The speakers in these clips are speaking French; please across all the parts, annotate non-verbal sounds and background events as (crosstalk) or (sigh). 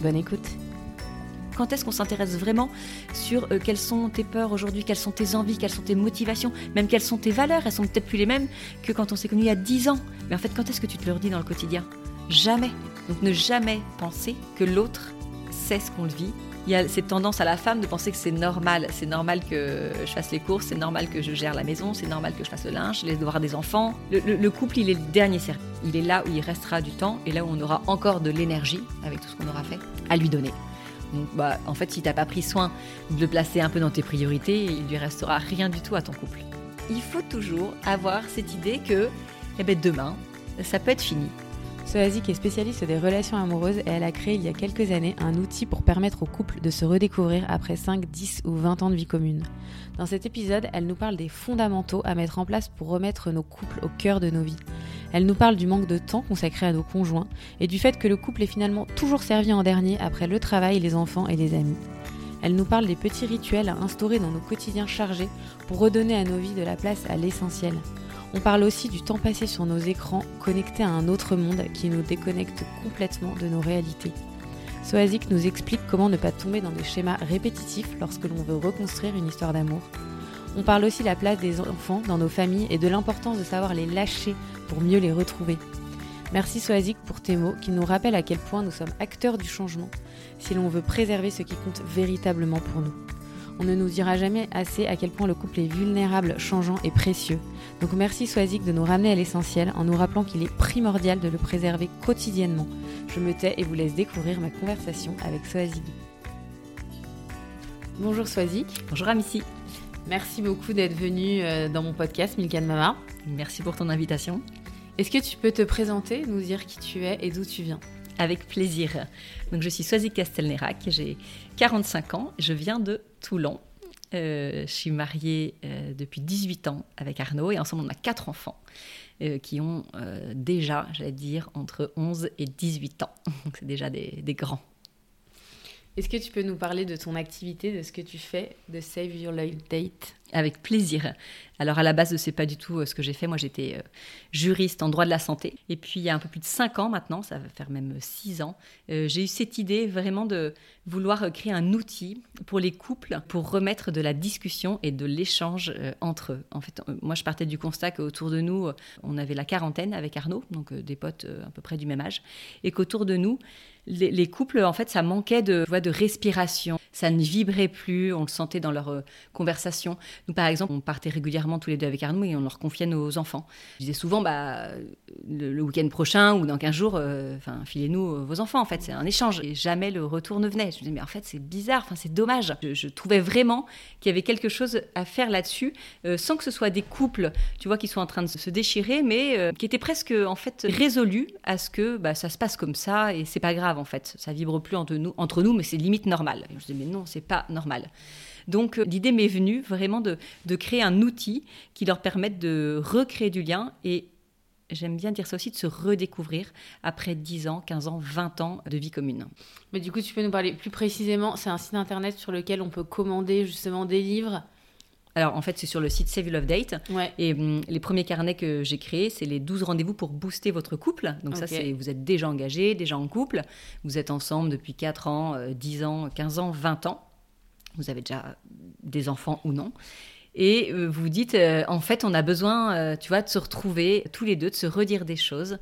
Bonne écoute quand est-ce qu'on s'intéresse vraiment sur euh, quelles sont tes peurs aujourd'hui, quelles sont tes envies, quelles sont tes motivations, même quelles sont tes valeurs? Elles sont peut-être plus les mêmes que quand on s'est connu il y a 10 ans. Mais en fait, quand est-ce que tu te le redis dans le quotidien? Jamais. Donc ne jamais penser que l'autre sait ce qu'on vit. Il y a cette tendance à la femme de penser que c'est normal. C'est normal que je fasse les courses, c'est normal que je gère la maison, c'est normal que je fasse le linge, les devoirs des enfants. Le, le couple, il est le dernier cercle. Il est là où il restera du temps et là où on aura encore de l'énergie, avec tout ce qu'on aura fait, à lui donner. Donc, bah, en fait, si tu n'as pas pris soin de le placer un peu dans tes priorités, il lui restera rien du tout à ton couple. Il faut toujours avoir cette idée que eh ben, demain, ça peut être fini. Soazic est spécialiste des relations amoureuses et elle a créé il y a quelques années un outil pour permettre aux couples de se redécouvrir après 5, 10 ou 20 ans de vie commune. Dans cet épisode, elle nous parle des fondamentaux à mettre en place pour remettre nos couples au cœur de nos vies. Elle nous parle du manque de temps consacré à nos conjoints et du fait que le couple est finalement toujours servi en dernier après le travail, les enfants et les amis. Elle nous parle des petits rituels à instaurer dans nos quotidiens chargés pour redonner à nos vies de la place à l'essentiel. On parle aussi du temps passé sur nos écrans connectés à un autre monde qui nous déconnecte complètement de nos réalités. Soazic nous explique comment ne pas tomber dans des schémas répétitifs lorsque l'on veut reconstruire une histoire d'amour. On parle aussi de la place des enfants dans nos familles et de l'importance de savoir les lâcher pour mieux les retrouver. Merci Soazic pour tes mots qui nous rappellent à quel point nous sommes acteurs du changement si l'on veut préserver ce qui compte véritablement pour nous. On ne nous dira jamais assez à quel point le couple est vulnérable, changeant et précieux. Donc merci Soazic de nous ramener à l'essentiel en nous rappelant qu'il est primordial de le préserver quotidiennement. Je me tais et vous laisse découvrir ma conversation avec Soazic. Bonjour Soazic. Bonjour Amici. Merci beaucoup d'être venu euh, dans mon podcast Milkan Mama. Merci pour ton invitation. Est-ce que tu peux te présenter, nous dire qui tu es et d'où tu viens? Avec plaisir. Donc je suis Soazic Castelnerac, j'ai 45 ans, je viens de Toulon. Euh, je suis mariée euh, depuis 18 ans avec Arnaud et ensemble on a quatre enfants qui ont déjà, j'allais dire, entre 11 et 18 ans. (laughs) Donc c'est déjà des grands. Est-ce que tu peux nous parler de ton activité, de ce que tu fais de Save Your Life Date? Avec plaisir. Alors à la base, ce n'est pas du tout euh, ce que j'ai fait. Moi, j'étais euh, juriste en droit de la santé. Et puis il y a un peu plus de 5 ans maintenant, ça va faire même 6 ans, euh, j'ai eu cette idée vraiment de vouloir créer un outil pour les couples pour remettre de la discussion et de l'échange entre eux. En fait, moi, je partais du constat qu'autour de nous, on avait la quarantaine avec Arnaud, donc des potes à peu près du même âge, et qu'autour de nous, les, couples, en fait, ça manquait de, de respiration. Ça ne vibrait plus, on le sentait dans leurs euh, conversations. Nous, par exemple, on partait régulièrement tous les deux avec Arnaud et on leur confiait nos enfants. Je disais souvent, bah, le, week-end prochain ou dans 15 jours, euh, filez-nous euh, vos enfants, en fait, c'est un échange. Et jamais le retour ne venait. Je disais, mais en fait, c'est bizarre, c'est dommage. Je, trouvais vraiment qu'il y avait quelque chose à faire là-dessus, sans que ce soit des couples, tu vois, qui sont en train de se déchirer, mais qui étaient presque, en fait, résolus à ce que bah, ça se passe comme ça et c'est pas grave en fait. Ça vibre plus entre nous, entre nous mais c'est limite normal. je dis mais non, c'est pas normal. Donc euh, l'idée m'est venue vraiment de, créer un outil qui leur permette de recréer du lien et j'aime bien dire ça aussi, de se redécouvrir après 10 ans, 15 ans, 20 ans de vie commune. Mais du coup, tu peux nous parler plus précisément, c'est un site internet sur lequel on peut commander justement des livres alors en fait, c'est sur le site Save Love Date. Et hum, les premiers carnets que j'ai créés, c'est les 12 rendez-vous pour booster votre couple. Donc ça, c'est vous êtes déjà engagé, déjà en couple. Vous êtes ensemble depuis 4 ans, 10 euh, ans, 15 ans, 20 ans. Vous avez déjà des enfants ou non. Et euh, vous vous dites, euh, en fait, on a besoin, tu vois, de se retrouver tous les deux, de se redire des choses.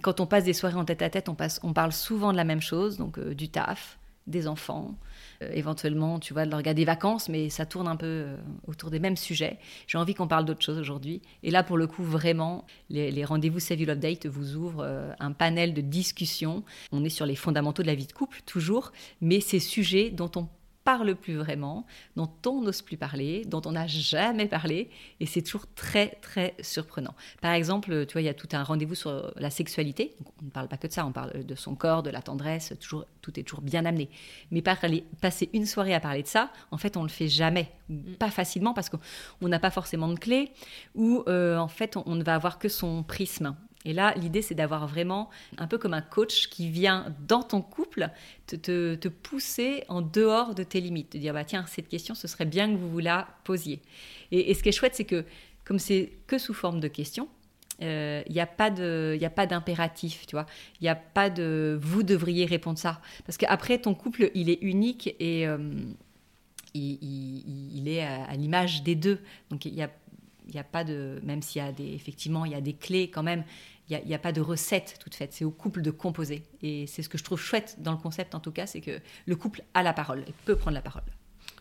Quand on passe des soirées en tête à tête, on, passe, on parle souvent de la même chose, donc du taf, des enfants, euh, éventuellement, tu vois, de leur des vacances, mais ça tourne un peu euh, autour des mêmes sujets. J'ai envie qu'on parle d'autre chose aujourd'hui. Et là, pour le coup, vraiment, les, rendez-vous Save Your Update vous ouvrent euh, un panel de discussion. On est sur les fondamentaux de la vie de couple, toujours, mais ces sujets dont on parle plus vraiment, dont on n'ose plus parler, dont on n'a jamais parlé, et c'est toujours très très surprenant. Par exemple, tu vois, il y a tout un rendez-vous sur la sexualité. on ne parle pas que de ça, on parle de son corps, de la tendresse, toujours, tout est toujours bien amené. Mais parler, passer une soirée à parler de ça, en fait, on le fait jamais, mm. pas facilement parce qu'on n'a pas forcément de clé, ou euh, en fait, on ne va avoir que son prisme. Et là, l'idée, c'est d'avoir vraiment, un peu comme un coach qui vient dans ton couple, te, pousser en dehors de tes limites, te dire, bah, tiens, cette question, ce serait bien que vous vous la posiez. Et, ce qui est chouette, c'est que comme c'est que sous forme de questions, il euh, n'y a pas d'impératif, tu vois. Il n'y a pas de vous devriez répondre ça. Parce qu'après, ton couple, il est unique et euh, il, est à, l'image des deux. Donc il n'y a, y a pas de. Même s'il y a des. Effectivement, il y a des clés quand même il n'y a, pas de recette toute faite, c'est au couple de composer. Et c'est ce que je trouve chouette dans le concept, en tout cas, c'est que le couple a la parole, et peut prendre la parole.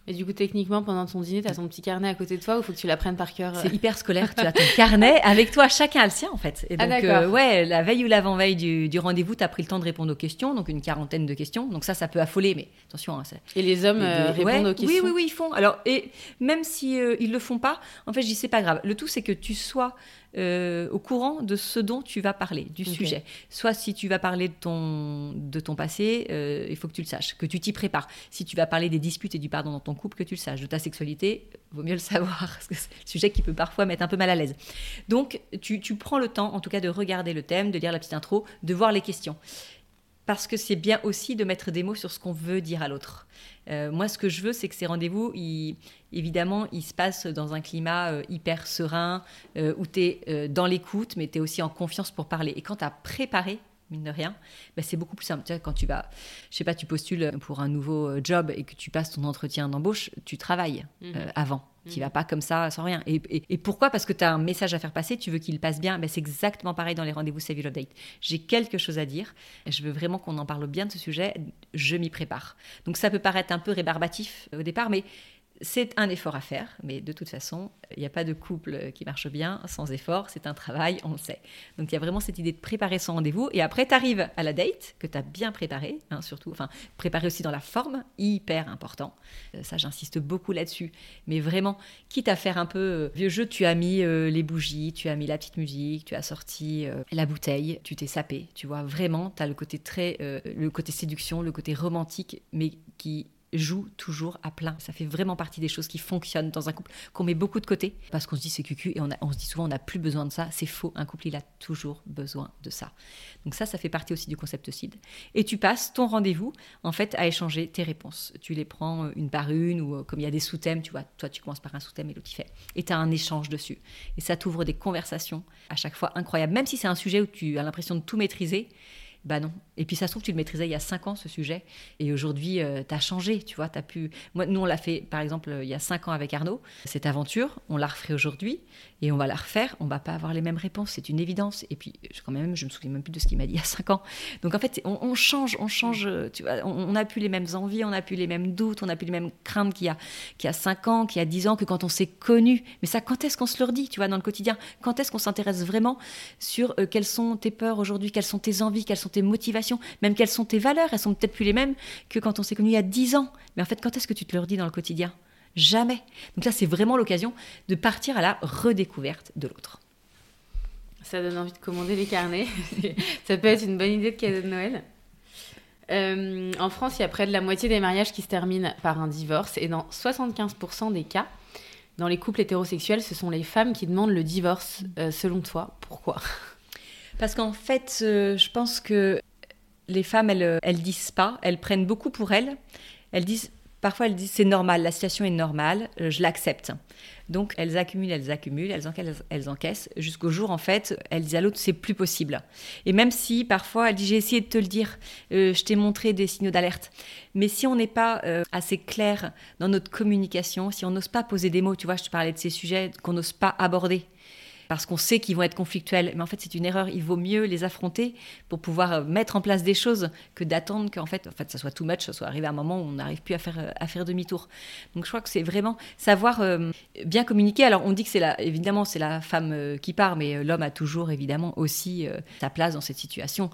Et du coup, techniquement, pendant ton dîner, tu as ton petit carnet à côté de toi ou faut que tu l'apprennes par cœur C'est hyper scolaire. tu as (laughs) ton carnet avec toi, chacun a le sien en fait. Et ah, donc, euh, ouais, la veille ou l'avant-veille du, rendez-vous, tu as pris le temps de répondre aux questions, donc une quarantaine de questions. Donc ça, ça peut affoler, mais attention. Hein, et les hommes euh, répondent aux questions Oui, oui, oui, ils font. Alors, et même si euh, ils le font pas, en fait, je dis c'est pas grave. Le tout, c'est que tu sois euh, au courant de ce dont tu vas parler, du sujet. Soit si tu vas parler de ton, de ton passé, euh, il faut que tu le saches, que tu t'y prépares. Si tu vas parler des disputes et du pardon dans ton couple, que tu le saches. De ta sexualité, vaut mieux le savoir, (laughs) parce que c'est un sujet qui peut parfois mettre un peu mal à l'aise. Donc, tu, tu prends le temps, en tout cas, de regarder le thème, de lire la petite intro, de voir les questions parce que c'est bien aussi de mettre des mots sur ce qu'on veut dire à l'autre. Euh, moi, ce que je veux, c'est que ces rendez-vous, évidemment, ils se passent dans un climat euh, hyper serein, euh, où tu es dans l'écoute, mais tu es aussi en confiance pour parler. Et quand tu as préparé, mine de rien, bah, c'est beaucoup plus simple. Tu vois, quand tu vas, je sais pas, tu postules pour un nouveau job et que tu passes ton entretien d'embauche, tu travailles mhm. avant. Tu vas mhm. pas comme ça sans rien. Et, pourquoi? Parce que tu as un message à faire passer, tu veux qu'il passe bien. Ben, c'est exactement pareil dans les rendez-vous Save Your Date. J'ai quelque chose à dire. Je veux vraiment qu'on en parle bien de ce sujet. Je m'y prépare. Donc ça peut paraître un peu rébarbatif au départ, mais c'est un effort à faire, mais de toute façon, il n'y a pas de couple qui marche bien sans effort, c'est un travail, on le sait. Donc il y a vraiment cette idée de préparer son rendez-vous, et après tu arrives à la date, que tu as bien préparé, hein, surtout, enfin, préparer aussi dans la forme, hyper important. Euh, ça, j'insiste beaucoup là-dessus. Mais vraiment, quitte à faire un peu euh, vieux jeu, tu as mis euh, les bougies, tu as mis la petite musique, tu as sorti la bouteille, tu t'es sapé, tu vois, vraiment, tu as le côté très, le côté séduction, le côté romantique, mais qui joue toujours à plein. Ça fait vraiment partie des choses qui fonctionnent dans un couple, qu'on met beaucoup de côté, parce qu'on se dit c'est cucu et on, se dit souvent on n'a plus besoin de ça. C'est faux, un couple il a toujours besoin de ça. Donc ça, ça fait partie aussi du concept CID. Et tu passes ton rendez-vous en fait à échanger tes réponses. Tu les prends euh, une par une ou euh, comme il y a des sous-thèmes, tu vois, toi tu commences par un sous-thème et l'autre il fait. Et tu as un échange dessus. Et ça t'ouvre des conversations à chaque fois incroyables. Même si c'est un sujet où tu as l'impression de tout maîtriser, bah non. Et puis ça se trouve, tu le maîtrisais il y a cinq ans, ce sujet. Et aujourd'hui, euh, tu as changé, tu vois. As pu... Moi, nous, on l'a fait, par exemple, il y a cinq ans avec Arnaud. Cette aventure, on la referait aujourd'hui et on va la refaire. On va pas avoir les mêmes réponses, c'est une évidence. Et puis, quand même, je me souviens même plus de ce qu'il m'a dit (laughs) il y a cinq ans. Donc, en fait, on, change, on change, tu vois. On n'a plus les mêmes envies, on n'a plus les mêmes doutes, on n'a plus les mêmes craintes qu'il y, a, qu'il y a cinq ans, qu'il y a dix ans, que quand on s'est connu. Mais ça, quand est-ce qu'on se le dit, tu vois, dans le quotidien? Quand est-ce qu'on s'intéresse vraiment sur euh, quelles sont tes peurs aujourd'hui, quelles sont tes envies, quelles sont tes motivations, même quelles sont tes valeurs. Elles sont peut-être plus les mêmes que quand on s'est connu il y a 10 ans. Mais en fait, quand est-ce que tu te le redis dans le quotidien? Jamais. Donc là, c'est vraiment l'occasion de partir à la redécouverte de l'autre. Ça donne envie de commander les carnets. (laughs) Ça peut être une bonne idée de cadeau de Noël. Euh, en France, il y a près de la moitié des mariages qui se terminent par un divorce. Et dans 75% des cas, dans les couples hétérosexuels, ce sont les femmes qui demandent le divorce. Euh, selon toi, pourquoi? Parce qu'en fait, euh, je pense que les femmes, elles, euh, elles disent pas, elles prennent beaucoup pour elles. Elles disent, parfois elles disent c'est normal, la situation est normale, euh, je l'accepte. Donc elles accumulent, elles accumulent, elles encaissent, jusqu'au jour en fait, elles disent à l'autre c'est plus possible. Et même si parfois elle dit j'ai essayé de te le dire, je t'ai montré des signaux d'alerte, mais si on n'est pas assez clair dans notre communication, si on n'ose pas poser des mots, tu vois, je te parlais de ces sujets qu'on n'ose pas aborder, parce qu'on sait qu'ils vont être conflictuels. Mais en fait, c'est une erreur. Il vaut mieux les affronter pour pouvoir euh, mettre en place des choses que d'attendre qu'en fait, en fait, ça soit too much, ça soit arrivé à un moment où on n'arrive plus à faire, euh, à faire demi-tour. Donc, je crois que c'est vraiment savoir euh, bien communiquer. Alors, on dit que c'est la, évidemment, c'est la femme qui part, mais l'homme a toujours évidemment aussi sa place dans cette situation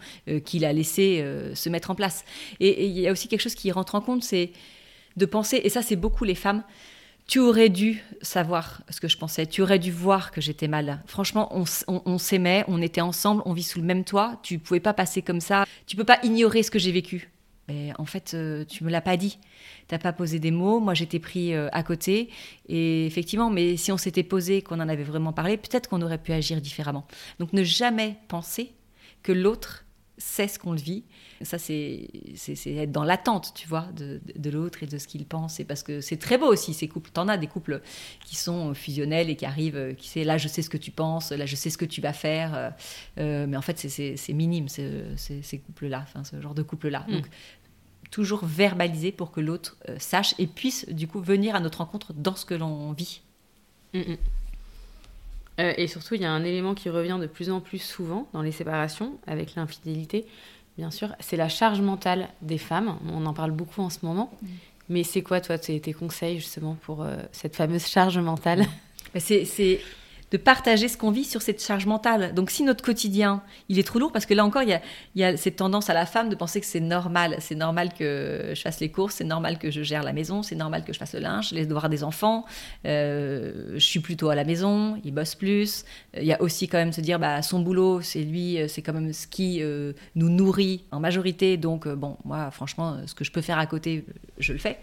qu'il a laissé se mettre en place. Et il y a aussi quelque chose qui rentre en compte, c'est de penser, et ça c'est beaucoup les femmes, tu aurais dû savoir ce que je pensais, tu aurais dû voir que j'étais mal. Franchement, on, s'aimait, on était ensemble, on vit sous le même toit, tu pouvais pas passer comme ça, tu peux pas ignorer ce que j'ai vécu. Mais en fait, euh, tu me l'as pas dit. T'as pas posé des mots. Moi, j'étais pris euh, à côté. Et effectivement, mais si on s'était posé, qu'on en avait vraiment parlé, peut-être qu'on aurait pu agir différemment. Donc, ne jamais penser que l'autre sait ce qu'on vit ça, c'est être dans l'attente, tu vois, de, de, l'autre et de ce qu'il pense. Et parce que c'est très beau aussi, ces couples. T'en as des couples qui sont fusionnels et qui arrivent, qui sait, là, je sais ce que tu penses, là, je sais ce que tu vas faire. Euh, euh, mais en fait, c'est minime, ces couples-là, enfin, ce genre de couple-là. Mm. Donc, toujours verbaliser pour que l'autre euh, sache et puisse, du coup, venir à notre rencontre dans ce que l'on vit. Mm, mm. et surtout, il y a un élément qui revient de plus en plus souvent dans les séparations avec l'infidélité, bien sûr, c'est la charge mentale des femmes. On en parle beaucoup en ce moment. Mm. Mais c'est quoi, toi, tes, conseils justement pour euh, cette fameuse charge mentale? C'est de partager ce qu'on vit sur cette charge mentale. Donc si notre quotidien, il est trop lourd, parce que là encore, il y a, cette tendance à la femme de penser que c'est normal. C'est normal que je fasse les courses, c'est normal que je gère la maison, c'est normal que je fasse le linge, les devoirs des enfants. Euh, je suis plutôt à la maison, il bosse plus. Il y a aussi quand même se dire, bah, son boulot, c'est lui, c'est quand même ce qui euh, nous nourrit en majorité. Donc, euh, bon, moi, franchement, ce que je peux faire à côté, je le fais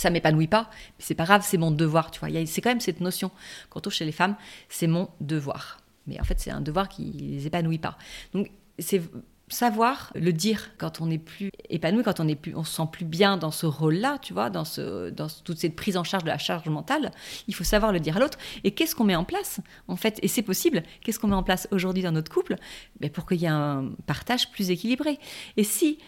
ça m'épanouit pas, mais c'est pas grave, c'est mon devoir, tu vois. C'est quand même cette notion, quand on chez les femmes, c'est mon devoir. Mais en fait, c'est un devoir qui les épanouit pas. Donc, c'est savoir le dire quand on n'est plus épanoui, quand on n'est plus, on se sent plus bien dans ce rôle-là, tu vois, dans, ce, dans toute cette prise en charge de la charge mentale. Il faut savoir le dire à l'autre. Et qu'est-ce qu'on met en place, en fait? Et c'est possible. Qu'est-ce qu'on met en place aujourd'hui dans notre couple? Ben, Pour qu'il y ait un partage plus équilibré. Et si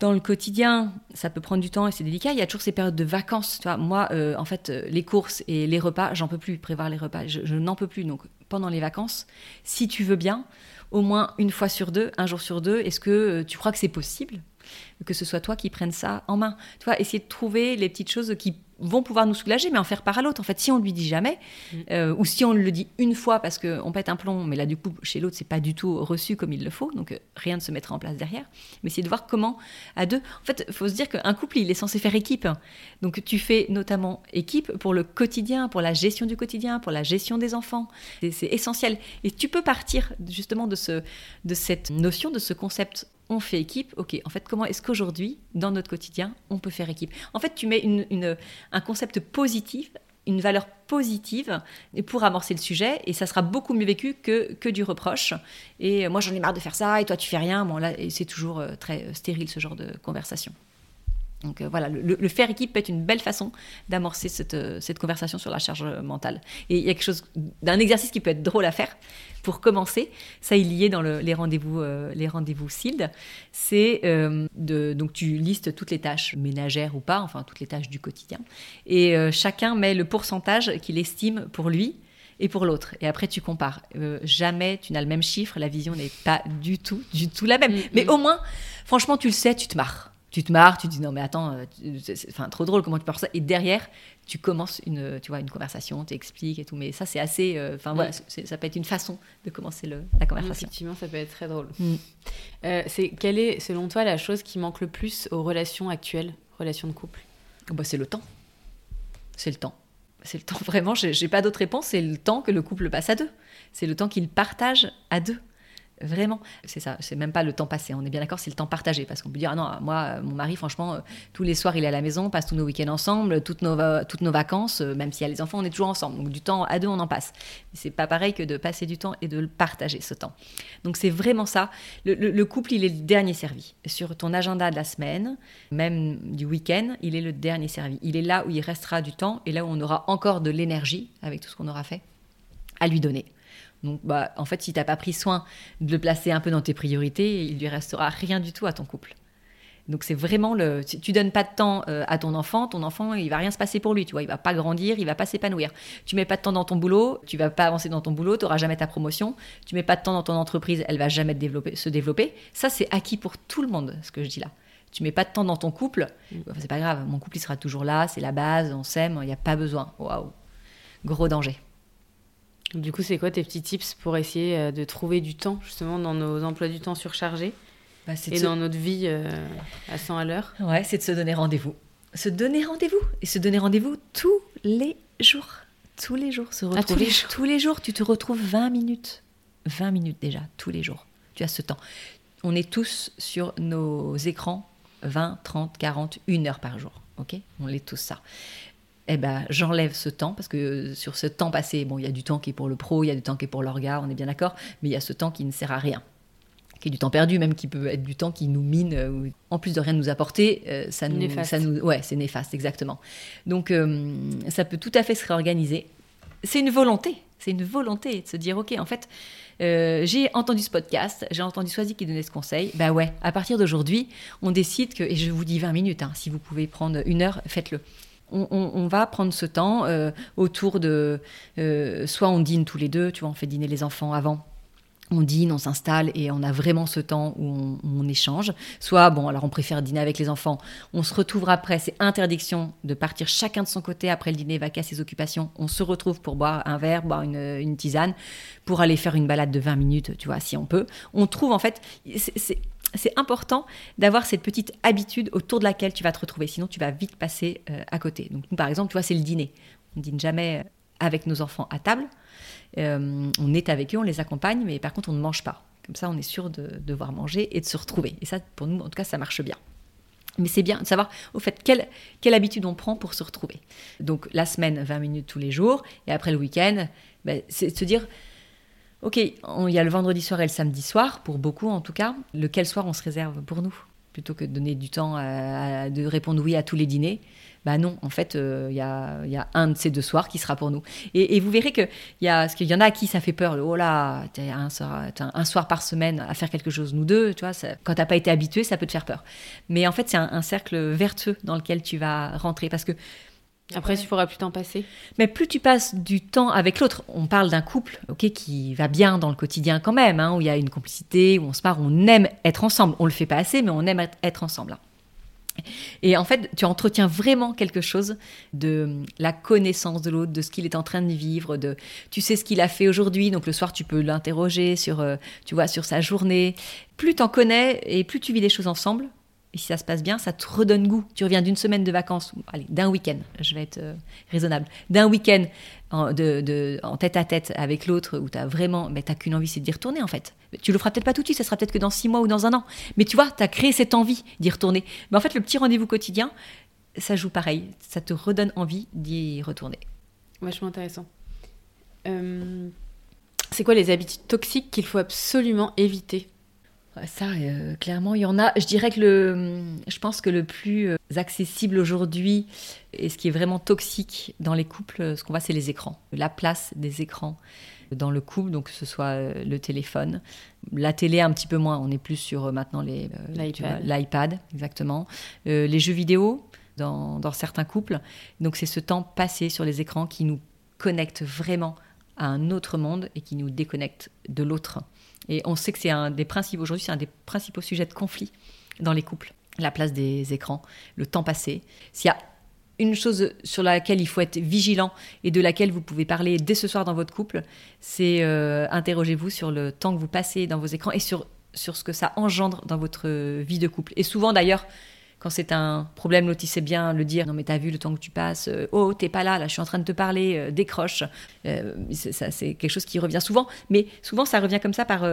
dans le quotidien, ça peut prendre du temps et c'est délicat. Il y a toujours ces périodes de vacances. Moi, euh, en fait, euh, les courses et les repas, j'en peux plus prévoir les repas. Je, n'en peux plus. Donc, pendant les vacances, si tu veux bien, au moins une fois sur deux, un jour sur deux, est-ce que euh, tu crois que c'est possible que ce soit toi qui prennes ça en main? Tu vois, essayer de trouver les petites choses qui vont pouvoir nous soulager, mais en faire part à l'autre. En fait, si on ne lui dit jamais, mm. euh, ou si on le dit une fois parce qu'on pète un plomb, mais là, du coup, chez l'autre, c'est pas du tout reçu comme il le faut, donc euh, rien ne se mettra en place derrière. Mais c'est de voir comment, à deux. En fait, il faut se dire qu'un couple, il est censé faire équipe. Donc, tu fais notamment équipe pour le quotidien, pour la gestion du quotidien, pour la gestion des enfants. C'est essentiel. Et tu peux partir justement de, ce, de cette notion, de ce concept on fait équipe, ok, en fait, comment est-ce qu'aujourd'hui, dans notre quotidien, on peut faire équipe? En fait, tu mets un concept positif, une valeur positive pour amorcer le sujet, et ça sera beaucoup mieux vécu que, que du reproche. Et moi, j'en ai marre de faire ça, et toi, tu fais rien. Bon, là, c'est toujours euh, très euh, stérile, ce genre de conversation. Donc voilà, le, faire équipe peut être une belle façon d'amorcer cette, cette, conversation sur la charge mentale. Et il y a quelque chose d'un exercice qui peut être drôle à faire pour commencer, ça il y est dans les rendez-vous euh, les rendez-vous SILD, c'est euh, de donc tu listes toutes les tâches ménagères ou pas, enfin toutes les tâches du quotidien, et euh, chacun met le pourcentage qu'il estime pour lui et pour l'autre. Et après, tu compares. jamais tu n'as le même chiffre, la vision n'est pas du tout, du tout la même. Mm, Mais mm. au moins, franchement, tu le sais, tu te marres tu te marres, tu te dis non mais attends, euh, c'est enfin trop drôle comment tu parles ça. Et derrière, tu commences une, tu vois, une conversation, tu expliques et tout. Mais ça c'est assez, euh, enfin voilà, ça peut être une façon de commencer le, la conversation. Effectivement, ça peut être très drôle. Mm. Euh, c'est quelle est selon toi la chose qui manque le plus aux relations actuelles, relations de couple? Oh, bah, c'est le temps. C'est le temps. C'est le temps (laughs) vraiment. J'ai pas d'autre réponse. C'est le temps que le couple passe à deux. C'est le temps qu'il partage à deux. Vraiment, c'est ça, c'est même pas le temps passé, on est bien d'accord, c'est le temps partagé. Parce qu'on peut dire, ah non, moi, mon mari, franchement, euh, tous les soirs, il est à la maison, on passe tous nos week-ends ensemble, toutes nos, toutes nos vacances, euh, même s'il y a les enfants, on est toujours ensemble. Donc du temps à deux, on en passe. C'est pas pareil que de passer du temps et de le partager, ce temps. Donc c'est vraiment ça. Le, couple, il est le dernier servi. Sur ton agenda de la semaine, même du week-end, il est le dernier servi. Il est là où il restera du temps et là où on aura encore de l'énergie, avec tout ce qu'on aura fait, à lui donner. Donc, bah, en fait, si tu n'as pas pris soin de le placer un peu dans tes priorités, il lui restera rien du tout à ton couple. Donc c'est vraiment le. Si tu donnes pas de temps euh, à ton enfant, ton enfant il va rien se passer pour lui, tu vois, il va pas grandir, il va pas s'épanouir. Tu mets pas de temps dans ton boulot, tu vas pas avancer dans ton boulot, tu n'auras jamais ta promotion. Tu mets pas de temps dans ton entreprise, elle va jamais développer, se développer. Ça c'est acquis pour tout le monde, ce que je dis là. Tu mets pas de temps dans ton couple, mm. c'est pas grave, mon couple il sera toujours là, c'est la base, on s'aime, il n'y a pas besoin. Waouh, gros danger. Du coup, c'est quoi tes petits tips pour essayer euh, de trouver du temps, justement, dans nos emplois du temps surchargés bah, et dans notre vie euh, à 100 à l'heure? Ouais, c'est de se donner rendez-vous. se donner rendez-vous. Et se donner rendez-vous tous les jours. Tous les jours. Se retrouver Ah, tous les jours. tous les jours. Tu te retrouves 20 minutes. 20 minutes déjà, tous les jours. Tu as ce temps. On est tous sur nos écrans 20, 30, 40, une heure par jour. Ok? On est tous ça. Eh ben, j'enlève ce temps parce que sur ce temps passé, bon, il y a du temps qui est pour le pro, il y a du temps qui est pour l'orga, on est bien d'accord, mais il y a ce temps qui ne sert à rien qui est du temps perdu, même qui peut être du temps qui nous mine, euh, ou- en plus de rien nous apporter, euh, ça nous, Néfaste. ça nous, ouais, c'est néfaste, exactement. Donc, euh, ça peut tout à fait se réorganiser. C'est une volonté, c'est une volonté de se dire, ok, en fait, euh, j'ai entendu ce podcast, j'ai entendu Swazik qui donnait ce conseil, bah ouais, à partir d'aujourd'hui, on décide que, et je vous dis 20 minutes, hein, si vous pouvez prendre une heure, faites-le. On, va prendre ce temps euh, autour de, euh, soit on dîne tous les deux, tu vois, on fait dîner les enfants avant on dîne, on s'installe et on a vraiment ce temps où on, on échange. Soit, bon, alors on préfère dîner avec les enfants, on se retrouve après, c'est interdiction de partir chacun de son côté après le dîner, à ses occupations. On se retrouve pour boire un verre, boire une, une tisane, pour aller faire une balade de 20 minutes, tu vois, si on peut. On trouve en fait, c'est- c'est important d'avoir cette petite habitude autour de laquelle tu vas te retrouver, sinon tu vas vite passer euh, à côté. Donc nous, par exemple, tu vois, c'est le dîner. On dîne jamais avec nos enfants à table. Euh, on est avec eux, on les accompagne, mais par contre, on ne mange pas. Comme ça, on est sûr de devoir manger et de se retrouver. Et ça, pour nous, en tout cas, ça marche bien. Mais c'est bien de savoir, au fait, quelle, quelle habitude on prend pour se retrouver. Donc, la semaine, 20 minutes tous les jours. Et après le week-end, ben, c'est de se dire, OK, il y a le vendredi soir et le samedi soir, pour beaucoup en tout cas. Lequel soir on se réserve pour nous Plutôt que de donner du temps à- de répondre oui à tous les dîners? Bah non, en fait, euh, il y, a, un de ces deux soirs qui sera pour nous. Et, vous verrez que il y a, qu'il y en a à qui ça fait peur. Oh là, t'as un, soir- par semaine à faire quelque chose, nous deux, tu vois. Quand t'as pas été habitué, ça peut te faire peur. Mais en fait, c'est un, un cercle vertueux dans lequel tu vas rentrer, parce que Après, tu pourras plus t'en passer. mais plus tu passes du temps avec l'autre, on parle d'un couple, ok, qui va bien dans le quotidien quand même, hein, où il y a une complicité, où on se marre, on aime être ensemble. On le fait pas assez, mais on aime être- ensemble. hein. Et en fait, tu entretiens vraiment quelque chose de la connaissance de l'autre, de ce qu'il est en train de vivre, de tu sais ce qu'il a fait aujourd'hui, donc le soir tu peux l'interroger sur, euh, tu vois, sur sa journée. Plus t'en connais et plus tu vis des choses ensemble, et si ça se passe bien, ça te redonne goût. Tu reviens d'une semaine de vacances, allez, d'un week-end, je vais être euh, raisonnable, d'un week-end en, tête à tête avec l'autre où tu as vraiment, mais qu'une envie, c'est d'y retourner en fait. Tu le feras peut-être pas tout de suite, ça sera peut-être que dans six mois ou dans un an. Mais tu vois, tu as créé cette envie d'y retourner. Mais en fait, le petit rendez-vous quotidien, ça joue pareil. Ça te redonne envie d'y retourner. Vachement intéressant. Euh, c'est quoi les habitudes toxiques qu'il faut absolument éviter? Ça, euh, clairement, il y en a. Je dirais que le, je pense que le plus euh, accessible aujourd'hui et ce qui est vraiment toxique dans les couples, euh, ce qu'on voit, c'est les écrans. La place des écrans dans le couple, donc que ce soit le téléphone, la télé un petit peu moins. On est plus sur maintenant les L'iPad. exactement. Euh, les jeux vidéo dans, dans certains couples. Donc c'est ce temps passé sur les écrans qui nous connecte vraiment à un autre monde et qui nous déconnecte de l'autre. Et on sait que c'est un des principaux, aujourd'hui, c'est un des principaux sujets de conflit dans les couples. La place des écrans, le temps passé. S'il y a une chose sur laquelle il faut être vigilant et de laquelle vous pouvez parler dès ce soir dans votre couple, c'est euh, interrogez-vous sur le temps que vous passez dans vos écrans et sur, sur ce que ça engendre dans votre vie de couple. Et souvent d'ailleurs, quand c'est un problème, l'autre il sait bien le dire. Non mais t'as vu le temps que tu passes. euh, oh t'es pas là, là je suis en train de te parler. euh, décroche. Euh, c'est, ça, c'est quelque chose qui revient souvent. Mais souvent ça revient comme ça par,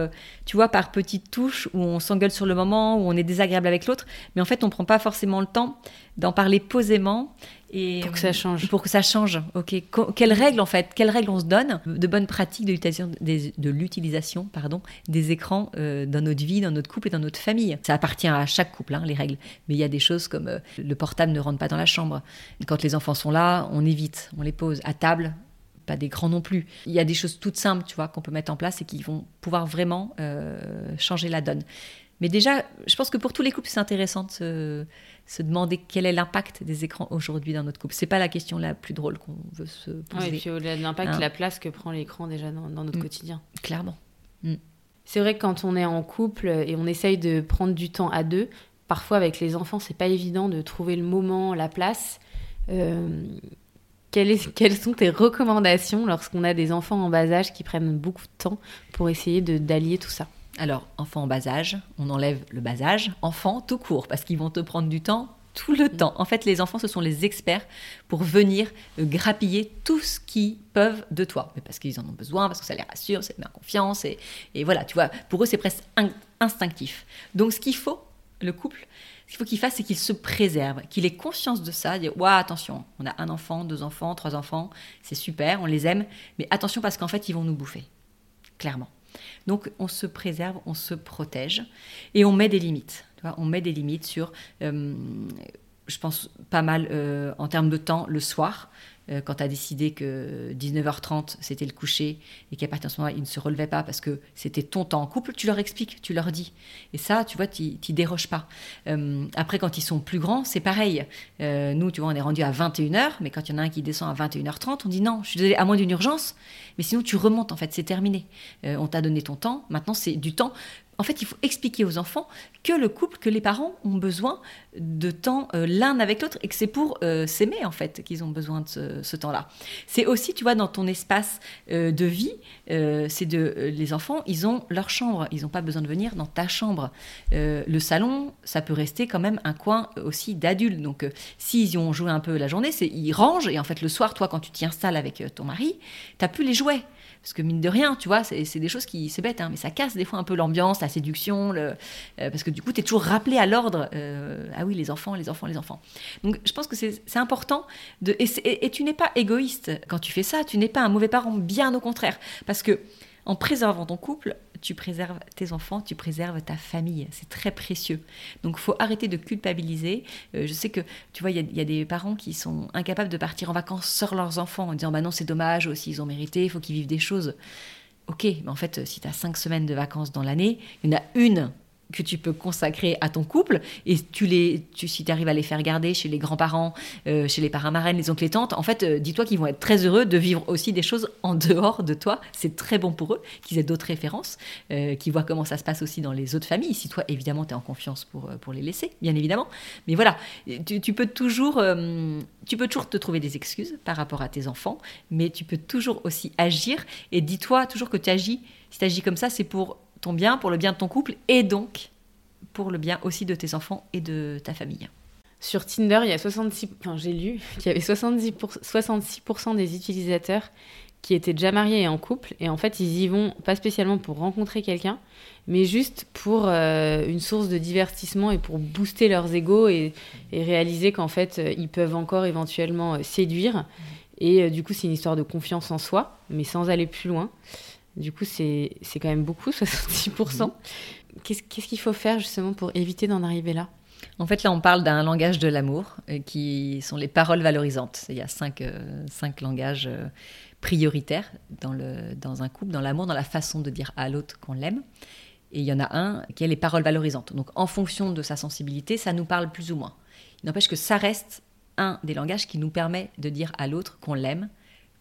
tu vois, par petites touches où on s'engueule sur le moment, où on est désagréable avec l'autre. Mais en fait on prend pas forcément le temps d'en parler posément et Pour que ça change. pour que ça change. Ok. Quelles règles en fait Quelles règles on se donne de bonnes pratiques de l'utilisation des, de pardon des écrans euh, dans notre vie, dans notre couple et dans notre famille? Ça appartient à chaque couple hein, les règles. Mais il y a des choses comme euh, le portable ne rentre pas dans la chambre. Quand les enfants sont là, on évite, on les pose à table. Pas d'écran non plus. Il y a des choses toutes simples, tu vois, qu'on peut mettre en place et qui vont pouvoir vraiment euh, changer la donne. Mais déjà, je pense que pour tous les couples, c'est intéressant de se, se demander quel est l'impact des écrans aujourd'hui dans notre couple. C'est pas la question la plus drôle qu'on veut se poser. Ouais, et puis au-delà de l'impact, Hein. la place que prend l'écran déjà dans, dans notre Mm. quotidien. Clairement. C'est vrai que quand on est en couple et on essaye de prendre du temps à deux, parfois avec les enfants, c'est pas évident de trouver le moment, la place. Euh, quelles, est- quelles sont tes recommandations lorsqu'on a des enfants en bas âge qui prennent beaucoup de temps pour essayer d'allier tout ça? Alors, enfant en bas âge, on enlève le bas âge, enfant tout court, parce qu'ils vont te prendre du temps tout le temps. En fait, les enfants, ce sont les experts pour venir grappiller tout ce qu'ils peuvent de toi. Mais parce qu'ils en ont besoin, parce que ça les rassure, ça les met en confiance. Et, et voilà, tu vois, pour eux, c'est presque instinctif. Donc, ce qu'il faut, le couple, ce qu'il faut qu'il fasse, c'est qu'il se préserve, qu'il ait conscience de ça, dire ouais, attention, on a un enfant, deux enfants, trois enfants, c'est super, on les aime, mais attention parce qu'en fait, ils vont nous bouffer, clairement. Donc, on se préserve, on se protège et on met des limites. on met des limites sur, euh, je pense, pas mal euh, en termes de temps le soir. Euh, quand tu as décidé que 19h30 c'était le coucher et qu'à partir de ce moment-là, ils ne se relevaient pas parce que c'était ton temps en couple, tu leur expliques, tu leur dis. Et ça, tu vois, tu déroges pas. Euh, après, quand ils sont plus grands, c'est pareil. Euh, nous, tu vois, on est rendu à 21h, mais quand il y en a un qui descend à 21h30, on dit non, je suis désolée, à moins d'une urgence, mais sinon tu remontes, en fait, c'est terminé. on t'a donné ton temps, maintenant c'est du temps en fait, il faut expliquer aux enfants que le couple, que les parents ont besoin de temps euh, l'un avec l'autre et que c'est pour euh, s'aimer, en fait, qu'ils ont besoin de ce, temps-là. C'est aussi, tu vois, dans ton espace euh, de vie, c'est de. les enfants, ils ont leur chambre. Ils n'ont pas besoin de venir dans ta chambre. le salon, ça peut rester quand même un coin aussi d'adultes. Donc, s'ils y ont joué un peu la journée, c'est ils rangent et en fait, le soir, toi, quand tu t'y installes avec ton mari, tu n'as plus les jouets. Parce que mine de rien, tu vois, c'est des choses qui, c'est bête, hein, mais ça casse des fois un peu l'ambiance, la séduction, euh, parce que du coup, tu es toujours rappelé à l'ordre. Euh, ah oui, les enfants, les enfants, les enfants. Donc je pense que c'est important. De, et, et tu n'es pas égoïste quand tu fais ça, tu n'es pas un mauvais parent, bien au contraire. Parce que en préservant ton couple, tu préserves tes enfants, tu préserves ta famille. C'est très précieux. Donc, faut arrêter de culpabiliser. Euh, je sais que, tu vois, il y, a des parents qui sont incapables de partir en vacances sur leurs enfants en disant, bah non, c'est dommage, aussi, ils ont mérité, il faut qu'ils vivent des choses. Ok, mais en fait, si tu as cinq semaines de vacances dans l'année, il y en a une que tu peux consacrer à ton couple. Et tu les tu, si tu arrives à les faire garder chez les grands-parents euh, chez les parents marraines les oncles et tantes en fait euh, dis-toi qu'ils vont être très heureux de vivre aussi des choses en dehors de toi. C'est très bon pour eux qu'ils aient d'autres références euh, qu'ils voient comment ça se passe aussi dans les autres familles. Si toi évidemment tu es en confiance pour, pour les laisser bien évidemment. Mais voilà tu, peux toujours tu peux toujours te trouver des excuses par rapport à tes enfants mais tu peux toujours aussi agir. Et dis-toi toujours que tu agis si tu agis comme ça c'est pour ton bien, pour le bien de ton couple et donc pour le bien aussi de tes enfants et de ta famille. Sur Tinder, il y a 66, enfin, j'ai lu (laughs) qu'il y avait 70 66% des utilisateurs qui étaient déjà mariés et en couple. Et en fait, ils y vont pas spécialement pour rencontrer quelqu'un, mais juste pour euh, une source de divertissement et pour booster leurs égaux et, réaliser qu'en fait, euh, ils peuvent encore éventuellement euh, séduire. Et du coup, c'est une histoire de confiance en soi, mais sans aller plus loin. Du coup, c'est quand même beaucoup, (laughs) 66%. Qu'est-ce qu'il faut faire justement pour éviter d'en arriver là? En fait, là, on parle d'un langage de l'amour euh, qui sont les paroles valorisantes. Il y a cinq, euh, cinq langages euh, prioritaires dans, le, dans un couple, dans l'amour, dans la façon de dire à l'autre qu'on l'aime. Et il y en a un qui est les paroles valorisantes. Donc, en fonction de sa sensibilité, ça nous parle plus ou moins. Il n'empêche que ça reste un des langages qui nous permet de dire à l'autre qu'on l'aime,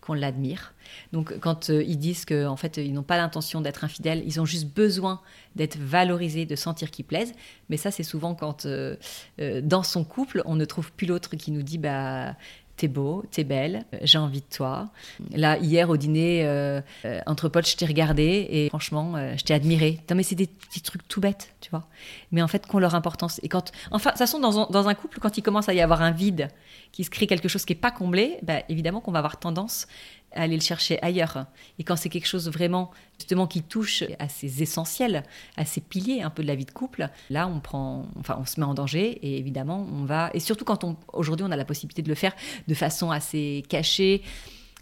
qu'on l'admire. Donc quand euh, ils disent qu'en en fait ils n'ont pas l'intention d'être infidèles, ils ont juste besoin d'être valorisés, de sentir qu'ils plaisent. Mais ça c'est souvent quand euh, euh, dans son couple on ne trouve plus l'autre qui nous dit bah T'es beau, t'es belle, j'ai envie de toi. Là, hier au dîner, entre potes, je t'ai regardé et franchement, je t'ai admiré. Non, mais c'est des petits trucs tout bêtes, tu vois. Mais en fait, qu'ont leur importance. Et quand, enfin, de toute façon, dans dans un couple, quand il commence à y avoir un vide, qui se crée quelque chose qui n'est pas comblé, bah, évidemment qu'on va avoir tendance aller le chercher ailleurs. Et quand c'est quelque chose vraiment, justement, qui touche à ses essentiels, à ses piliers un peu de la vie de couple, là, on prend, enfin, on se met en danger et évidemment, on va, et surtout quand on, aujourd'hui, on a la possibilité de le faire de façon assez cachée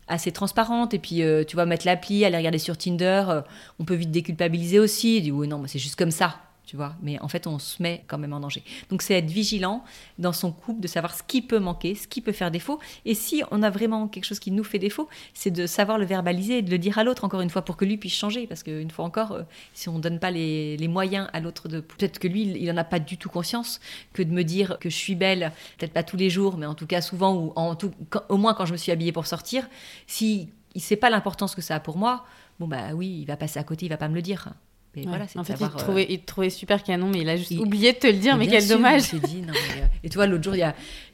assez transparente et puis euh, tu vois mettre l'appli aller regarder sur Tinder euh, on peut vite déculpabiliser aussi dit oui non c'est juste comme ça tu vois. Mais en fait, on se met quand même en danger. Donc, c'est être vigilant dans son couple, de savoir ce qui peut manquer, ce qui peut faire défaut. Et si on a vraiment quelque chose qui nous fait défaut, c'est de savoir le verbaliser et de le dire à l'autre, encore une fois, pour que lui puisse changer. Parce qu'une fois encore, euh, si on ne donne pas les, moyens à l'autre de. Peut-être que lui, il n'en a pas du tout conscience que de me dire que je suis belle, peut-être pas tous les jours, mais en tout cas souvent, ou en tout, au moins quand je me suis habillée pour sortir, si il sait pas l'importance que ça a pour moi, bon bah oui, il va passer à côté, il va pas me le dire en fait, il, te trouvait, il, te trouvait, super canon, mais il a juste oublié de te le dire, mais quel dommage. Dit, non, euh, et tu vois, l'autre jour,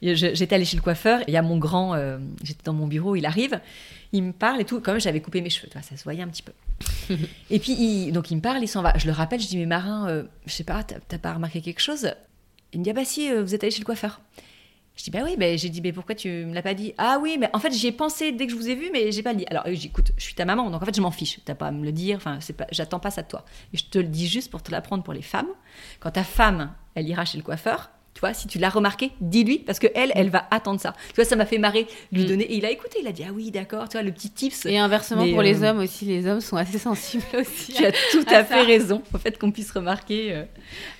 j'étais allée chez le coiffeur, il y a mon grand, euh, j'étais dans mon bureau, il arrive, il me parle et tout, quand même, j'avais coupé mes cheveux, vois, ça se voyait un petit peu. (laughs) et puis, il, donc, il me parle, il s'en va. Je le rappelle, je dis, mais Marin, euh, je sais pas, t'as pas remarqué quelque chose? Il me dit, ah bah si, vous êtes allé chez le coiffeur. Je dis bah oui, mais j'ai dit mais pourquoi tu me l'as pas dit? Ah oui, mais en fait j'y ai pensé dès que je vous ai vu, mais j'ai pas dit. Alors j'écoute, je suis ta maman, donc en fait je m'en fiche. T'as pas à me le dire. Enfin c'est pas, j'attends pas ça de toi. Et je te le dis juste pour te l'apprendre pour les femmes. Quand ta femme, elle ira chez le coiffeur, tu vois, si tu l'as remarqué, dis-lui parce que elle, elle va attendre ça. Tu vois, ça m'a fait marrer lui mm. donner. Et il a écouté, il a dit ah oui, d'accord. Tu vois, le petit tips. Et inversement pour les euh, hommes aussi, les hommes sont assez (laughs) sensibles aussi. tu as tout à, fait raison. Au fait qu'on puisse remarquer, euh,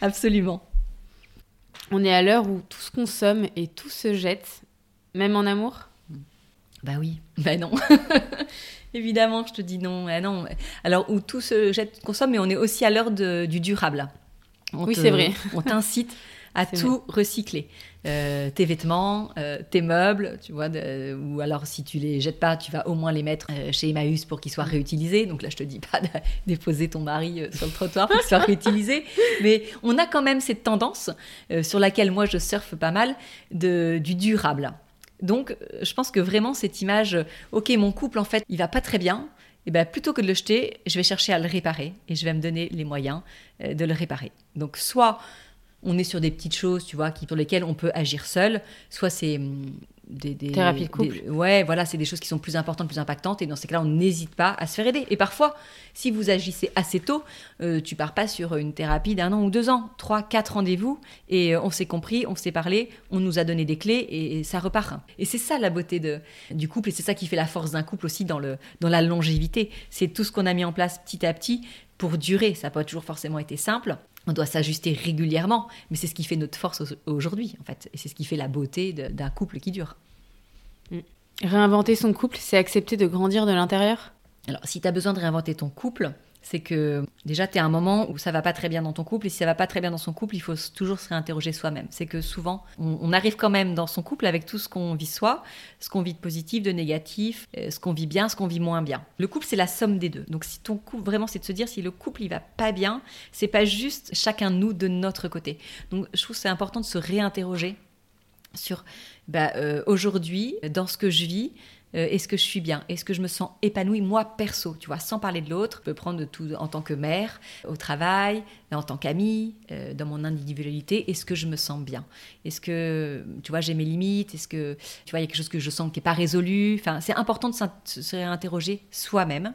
absolument. On est à l'heure où tout se consomme et tout se jette. Même en amour? Bah oui, (laughs) bah non. (laughs) Évidemment, je te dis non. Ah non. Alors, où tout se jette, consomme, mais on est aussi à l'heure du durable. oui, c'est vrai. On (laughs) t'incite à tout recycler. Euh, tes vêtements, euh, tes meubles, tu vois, ou alors si tu les jettes pas, tu vas au moins les mettre euh, chez Emmaüs pour qu'ils soient réutilisés. Donc là, je te dis pas de (laughs) déposer ton mari sur le trottoir pour qu'ils soient réutilisés, (laughs) mais on a quand même cette tendance sur laquelle moi je surfe pas mal de, du durable. Donc, je pense que vraiment cette image, ok, mon couple en fait, il va pas très bien. Et eh ben, plutôt que de le jeter, je vais chercher à le réparer et je vais me donner les moyens de le réparer. Donc, soit on est sur des petites choses, tu vois, qui, pour lesquelles on peut agir seul. Soit c'est hum, des, des thérapies de couple. ouais, voilà, c'est des choses qui sont plus importantes, plus impactantes. Et dans ces cas-là, on n'hésite pas à se faire aider. Et parfois, si vous agissez assez tôt, euh, tu pars pas sur une thérapie d'un an ou deux ans, trois, quatre rendez-vous, et euh, on s'est compris, on s'est parlé, on nous a donné des clés, et, ça repart. Et c'est ça la beauté de, du couple, et c'est ça qui fait la force d'un couple aussi dans, le, dans la longévité. C'est tout ce qu'on a mis en place petit à petit pour durer. Ça n'a pas toujours forcément été simple. On doit s'ajuster régulièrement, mais c'est ce qui fait notre force aujourd'hui, en fait. Et c'est ce qui fait la beauté d'un couple qui dure. Mm. Réinventer son couple, c'est accepter de grandir de l'intérieur? Alors, si tu as besoin de réinventer ton couple, c'est que déjà tu es à un moment où ça va pas très bien dans ton couple et si ça va pas très bien dans son couple, il faut toujours se réinterroger soi-même. C'est que souvent on, arrive quand même dans son couple avec tout ce qu'on vit soi, ce qu'on vit de positif, de négatif, euh, ce qu'on vit bien, ce qu'on vit moins bien. Le couple c'est la somme des deux. Donc si ton couple vraiment c'est de se dire si le couple il va pas bien, c'est pas juste chacun de nous de notre côté. Donc je trouve c'est important de se réinterroger sur bah, euh, aujourd'hui dans ce que je vis euh, est-ce que je suis bien? Est-ce que je me sens épanouie, moi, perso, tu vois, sans parler de l'autre. Je peux prendre tout en tant que mère, au travail, en tant qu'amie, euh, dans mon individualité. Est-ce que je me sens bien? Est-ce que, tu vois, j'ai mes limites? Est-ce que, tu vois, il y a quelque chose que je sens qui n'est pas résolu? Enfin, c'est important de se réinterroger soi-même,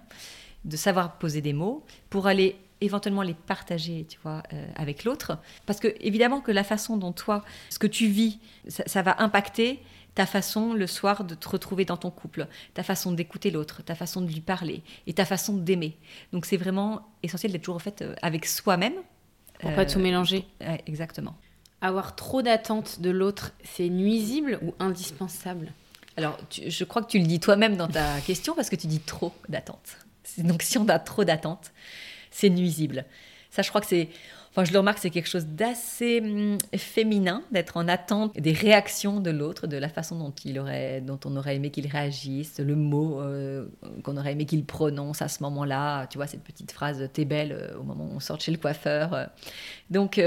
de savoir poser des mots pour aller éventuellement les partager, tu vois, euh, avec l'autre. Parce que, évidemment, que la façon dont toi, ce que tu vis, ça va impacter ta façon le soir de te retrouver dans ton couple, ta façon d'écouter l'autre, ta façon de lui parler et ta façon d'aimer. Donc c'est vraiment essentiel d'être toujours en fait euh, avec soi-même. Pour pas tout mélanger. exactement. Avoir trop d'attentes de l'autre, c'est nuisible ou indispensable? Alors, je crois que tu le dis toi-même dans ta (laughs) question parce que tu dis trop d'attentes. Donc si on a trop d'attentes, c'est nuisible. Ça, je crois que c'est Enfin, je le remarque, c'est quelque chose d'assez hum, féminin d'être en attente des réactions de l'autre, de la façon dont il aurait, dont on aurait aimé qu'il réagisse, le mot euh, qu'on aurait aimé qu'il prononce à ce moment-là. Tu vois cette petite phrase "t'es belle" euh, au moment où on sort chez le coiffeur. Euh. Donc,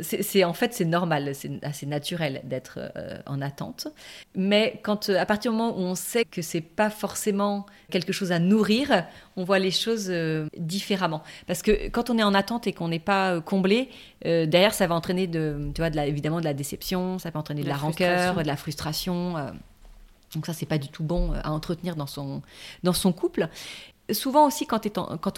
c'est en fait c'est normal, c'est assez naturel d'être en attente. Mais quand à partir du moment où on sait que c'est pas forcément quelque chose à nourrir, on voit les choses différemment. Parce que quand on est en attente et qu'on n'est pas comblé euh, derrière, ça va entraîner de, tu vois, de la, évidemment de la déception, ça peut entraîner de la, rancœur, de la frustration. Euh. donc ça, c'est pas du tout bon euh, à entretenir dans son, dans son couple souvent aussi, quand,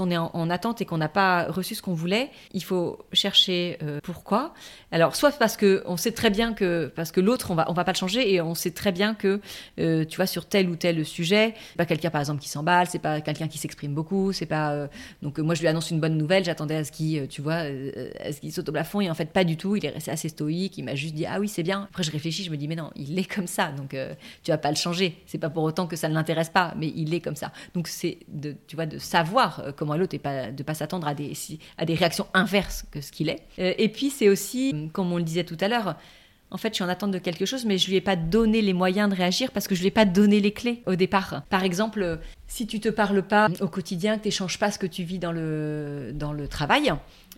on est en, attente et qu'on n'a pas reçu ce qu'on voulait, il faut chercher euh, pourquoi. Alors, soit parce que on sait très bien que parce que l'autre, on va on va pas le changer et on sait très bien que euh, tu vois sur tel ou tel sujet, pas quelqu'un par exemple qui s'emballe, c'est pas quelqu'un qui s'exprime beaucoup, c'est pas euh, donc moi je lui annonce une bonne nouvelle, j'attendais à ce qu'il tu vois ce qu'il saute au plafond et en fait pas du tout, il est resté assez stoïque, il m'a juste dit ah oui c'est bien. Après je réfléchis, je me dis mais non, il est comme ça donc tu vas pas le changer. C'est pas pour autant que ça ne l'intéresse pas, mais il est comme ça. Donc c'est de tu vois, de savoir euh, comment est l'autre et pas, de pas s'attendre à des, à des réactions inverses que ce qu'il est. Euh, et puis c'est aussi, comme on le disait tout à l'heure, en fait, je suis en attente de quelque chose, mais je lui ai pas donné les moyens de réagir parce que je lui ai pas donné les clés au départ. Par exemple, si tu te parles pas au quotidien, que tu n'échanges pas ce que tu vis dans le, dans le travail,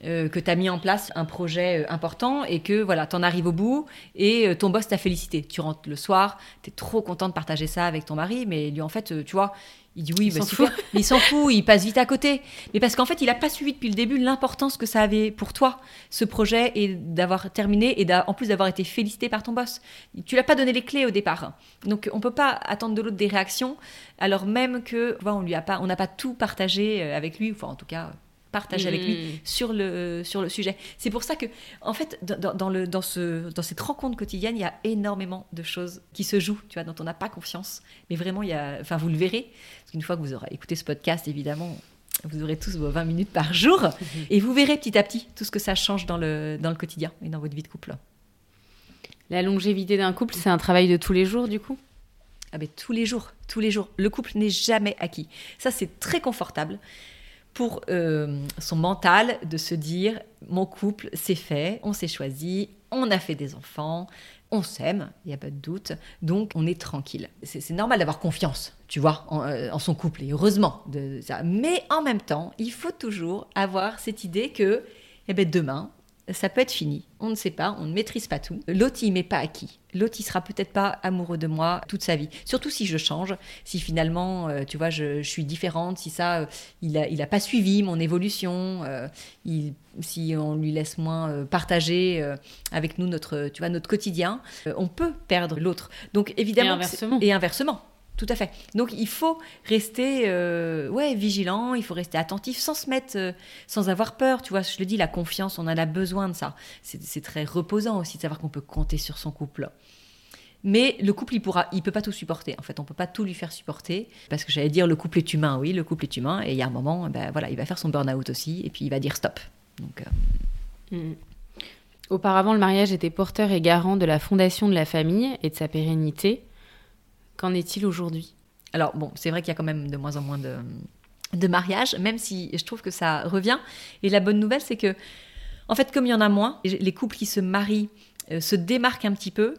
euh, que tu as mis en place un projet euh, important et que voilà, tu en arrives au bout et euh, ton boss t'a félicité. Tu rentres le soir, tu es trop content de partager ça avec ton mari, mais lui en fait, tu vois, il dit oui, il bah, s'en fout. il s'en fout, il passe vite à côté. Mais parce qu'en fait, il n'a pas suivi depuis le début l'importance que ça avait pour toi, ce projet, et d'avoir terminé, et en plus d'avoir été félicité par ton boss. Tu l'as pas donné les clés au départ. Donc, on peut pas attendre de l'autre des réactions, alors même que, on lui a pas, on n'a pas tout partagé avec lui, enfin, en tout cas, partage avec lui hmm. sur le, sur le sujet. C'est pour ça que, en fait, dans, le, dans, ce, dans cette rencontre quotidienne, il y a énormément de choses qui se jouent, tu vois, dont on n'a pas confiance. Mais vraiment, il y a, enfin, vous le verrez, parce qu'une fois que vous aurez écouté ce podcast, évidemment, vous aurez tous vos 20 minutes par jour, (laughs) et vous verrez petit à petit tout ce que ça change dans le, dans le quotidien et dans votre vie de couple. La longévité d'un couple, c'est un travail de tous les jours, du coup? Ah ben, tous les jours, tous les jours. Le couple n'est jamais acquis. Ça, c'est très confortable pour euh, son mental de se dire mon couple c'est fait, on s'est choisi, on a fait des enfants, on s'aime, il n'y a pas de doute, donc on est tranquille. C'est normal d'avoir confiance, tu vois, euh, en, son couple, et heureusement de ça. Mais en même temps, il faut toujours avoir cette idée que eh ben, demain, ça peut être fini. On ne sait pas, on ne maîtrise pas tout. L'autre, il m'est pas acquis. L'autre, il sera peut-être pas amoureux de moi toute sa vie. Surtout si je change, si finalement, euh, tu vois, je, suis différente, si ça, euh, il, a, il a pas suivi mon évolution, euh, si on lui laisse moins partager avec nous notre, tu vois, notre quotidien, on peut perdre l'autre. Donc évidemment, Et inversement. Tout à fait. Donc il faut rester euh, ouais, vigilant, il faut rester attentif sans se mettre, euh, sans avoir peur. Tu vois, je le dis, la confiance, on en a besoin de ça. C'est très reposant aussi de savoir qu'on peut compter sur son couple. Mais le couple, il pourra, il peut pas tout supporter. En fait, on peut pas tout lui faire supporter parce que j'allais dire le couple est humain. Oui, le couple est humain. Et il y a un moment, ben voilà, il va faire son burn-out aussi, et puis il va dire stop. Donc. Euh, mm. Auparavant, le mariage était porteur et garant de la fondation de la famille et de sa pérennité. Qu'en est-il aujourd'hui? Alors bon, c'est vrai qu'il y a quand même de moins en moins de, de mariages, même si je trouve que ça revient. Et la bonne nouvelle, c'est que, en fait, comme il y en a moins, les couples qui se marient euh, se démarquent un petit peu,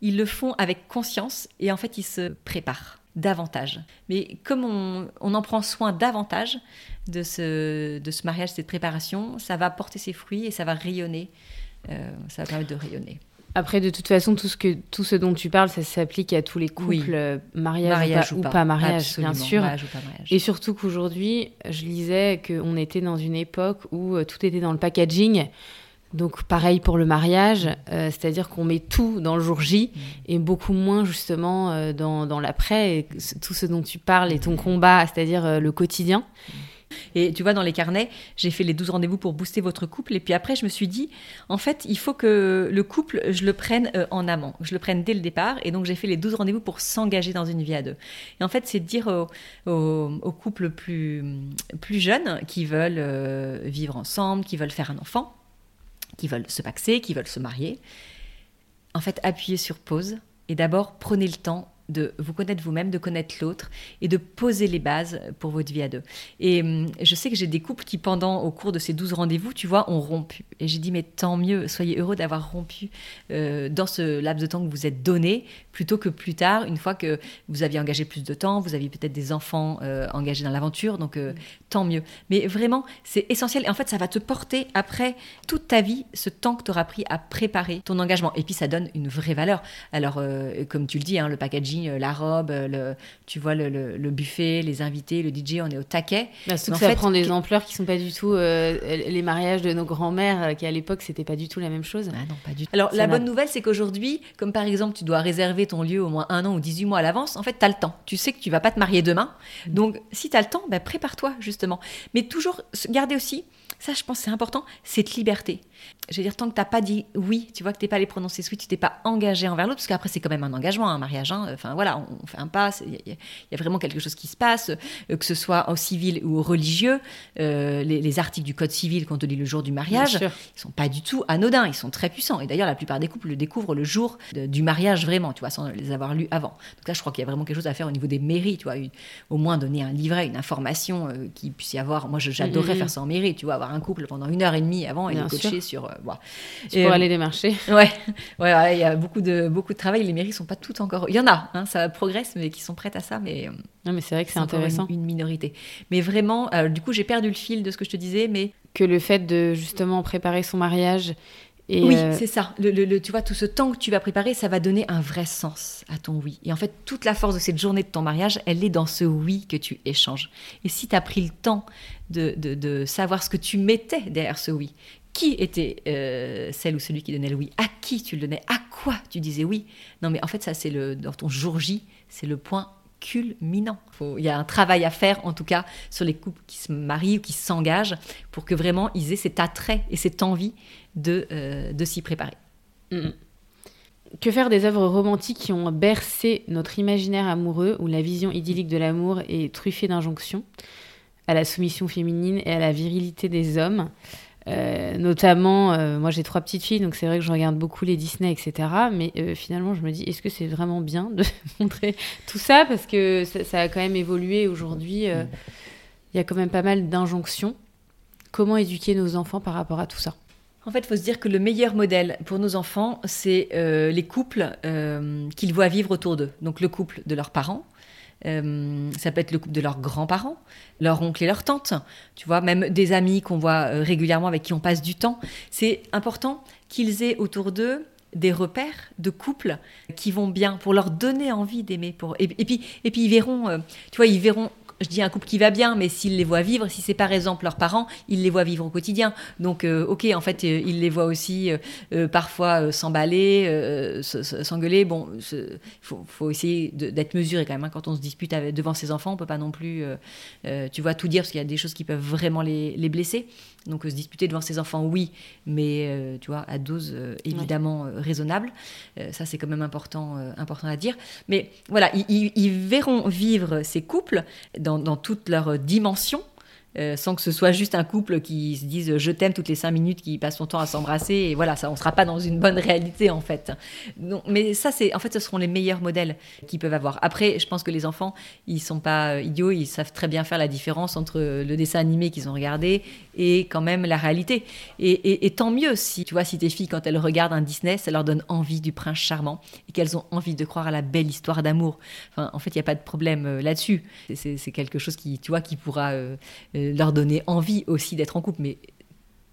ils le font avec conscience et en fait, ils se préparent davantage. Mais comme on, en prend soin davantage de ce, de ce mariage, cette préparation, ça va porter ses fruits et ça va rayonner. Euh, ça va permettre de rayonner. Après, de toute façon, tout ce, que, tout ce dont tu parles, ça s'applique à tous les couples, euh, mariage, ou, pas, mariage, bien sûr. Et surtout qu'aujourd'hui, je lisais qu'on était dans une époque où euh, tout était dans le packaging. Donc pareil pour le mariage, euh, c'est-à-dire qu'on met tout dans le jour J mm. et beaucoup moins justement dans, dans l'après, tout ce dont tu parles et ton mm. combat, c'est-à-dire le quotidien. Et tu vois, dans les carnets, j'ai fait les 12 rendez-vous pour booster votre couple. Et puis après, je me suis dit, en fait, il faut que le couple, je le prenne euh, en amont, je le prenne dès le départ. Et donc, j'ai fait les 12 rendez-vous pour s'engager dans une vie à deux. Et en fait, c'est de dire aux, couples plus, plus jeunes qui veulent euh, vivre ensemble, qui veulent faire un enfant, qui veulent se paxer, qui veulent se marier, en fait, appuyez sur pause et d'abord prenez le temps de vous connaître vous-même, de connaître l'autre et de poser les bases pour votre vie à deux. Et hum, je sais que j'ai des couples qui, pendant, au cours de ces 12 rendez-vous, tu vois, ont rompu. Et j'ai dit, mais tant mieux, soyez heureux d'avoir rompu euh, dans ce laps de temps que vous êtes donné, plutôt que plus tard, une fois que vous aviez engagé plus de temps, vous aviez peut-être des enfants euh, engagés dans l'aventure, donc euh, tant mieux. Mais vraiment, c'est essentiel. Et en fait, ça va te porter après toute ta vie, ce temps que tu auras pris à préparer ton engagement. Et puis, ça donne une vraie valeur. Alors, comme tu le dis, hein, le packaging, euh, la robe, euh, le, tu vois, le, buffet, les invités, le DJ, on est au taquet. Bah, ça prend des ampleurs qui sont pas du tout euh, les mariages de nos grands-mères, qui à l'époque, c'était pas du tout la même chose. Ah non, pas du tout. Alors, la bonne nouvelle, c'est qu'aujourd'hui, comme par exemple, tu dois réserver ton lieu au moins un an ou 18 mois à l'avance, en fait, tu as le temps. Tu sais que tu vas pas te marier demain. Mm. Donc, si tu as le temps, ben, prépare-toi, justement. Mais toujours garder aussi ça, je pense, c'est important, cette liberté. Je veux dire, tant que tu n'as pas dit oui, tu vois, que tu n'es pas allé prononcer oui, tu t'es pas engagé envers l'autre, parce qu'après, c'est quand même un engagement, un mariage. Hein. Enfin, voilà, on, fait un pas, il y, a vraiment quelque chose qui se passe, euh, que ce soit au civil ou au religieux. Euh, les, articles du Code civil qu'on te lit le jour du mariage, ils sont pas du tout anodins, ils sont très puissants. Et d'ailleurs, la plupart des couples le découvrent le jour du mariage, vraiment, tu vois, sans les avoir lus avant. Donc là, je crois qu'il y a vraiment quelque chose à faire au niveau des mairies, tu vois, au moins donner un livret, une information euh, qui puisse y avoir. Moi, j'adorerais mm, mm, faire ça en mairie, tu vois, avoir un couple pendant une heure et demie avant et les coacher sur. Euh, voilà. Pour aller démarcher. (laughs) Ouais, ouais, il y a beaucoup de, beaucoup de travail. Les mairies sont pas toutes encore. Il y en a, hein, ça progresse, mais qui sont prêtes à ça, mais non, mais c'est vrai que c'est intéressant. Une, minorité. Mais vraiment, du coup, j'ai perdu le fil de ce que je te disais, mais que le fait de justement préparer son mariage oui, euh, c'est ça. Le, tu vois, tout ce temps que tu vas préparer, ça va donner un vrai sens à ton oui. Et en fait, toute la force de cette journée de ton mariage, elle est dans ce oui que tu échanges. Et si tu as pris le temps de, savoir ce que tu mettais derrière ce oui, qui était euh, celle ou celui qui donnait le oui, à qui tu le donnais, à quoi tu disais oui? Non, mais en fait, ça, c'est le dans ton jour J, c'est le point culminant. Il y a un travail à faire, en tout cas, sur les couples qui se marient ou qui s'engagent, pour que vraiment ils aient cet attrait et cette envie de, euh, de s'y préparer. Mm. Que faire des œuvres romantiques qui ont bercé notre imaginaire amoureux, où la vision idyllique de l'amour est truffée d'injonctions à la soumission féminine et à la virilité des hommes? Euh, notamment, euh, moi j'ai trois petites filles, donc c'est vrai que je regarde beaucoup les Disney, etc. Mais finalement, je me dis, est-ce que c'est vraiment bien de (laughs) montrer tout ça? Parce que ça, a quand même évolué aujourd'hui. Il y a quand même pas mal d'injonctions. Comment éduquer nos enfants par rapport à tout ça? En fait, il faut se dire que le meilleur modèle pour nos enfants, c'est euh, les couples euh, qu'ils voient vivre autour d'eux. Donc le couple de leurs parents, euh, ça peut être le couple de leurs grands-parents, leur oncle et leur tante, tu vois, même des amis qu'on voit régulièrement avec qui on passe du temps. C'est important qu'ils aient autour d'eux des repères de couples qui vont bien pour leur donner envie d'aimer pour et, puis et puis ils verront tu vois ils verront je dis un couple qui va bien, mais s'ils les voient vivre, si c'est par exemple leurs parents, ils les voient vivre au quotidien. Donc, euh, ok, en fait, euh, ils les voient aussi euh, parfois s'emballer, s'engueuler. Bon, il faut, essayer d'être mesuré quand même. Hein. Quand on se dispute devant ses enfants, on peut pas non plus, tu vois, tout dire parce qu'il y a des choses qui peuvent vraiment les, blesser. Donc, se disputer devant ses enfants, oui, mais tu vois, à dose évidemment raisonnable. ça, c'est quand même important, important à dire. Mais voilà, ils, ils verront vivre ces couples dans, dans toute leur dimension euh, sans que ce soit juste un couple qui se dise je t'aime toutes les cinq minutes, qui passe son temps à s'embrasser, et voilà, ça, on sera pas dans une bonne réalité en fait. mais ça, c'est en fait, ce seront les meilleurs modèles qu'ils peuvent avoir. Après, je pense que les enfants, ils sont pas euh, idiots, ils savent très bien faire la différence entre le dessin animé qu'ils ont regardé et quand même la réalité. Et, tant mieux si, tu vois, si tes filles, quand elles regardent un Disney, ça leur donne envie du prince charmant et qu'elles ont envie de croire à la belle histoire d'amour. En fait, il n'y a pas de problème euh, là-dessus. C'est quelque chose qui, tu vois, qui pourra leur donner envie aussi d'être en couple. Mais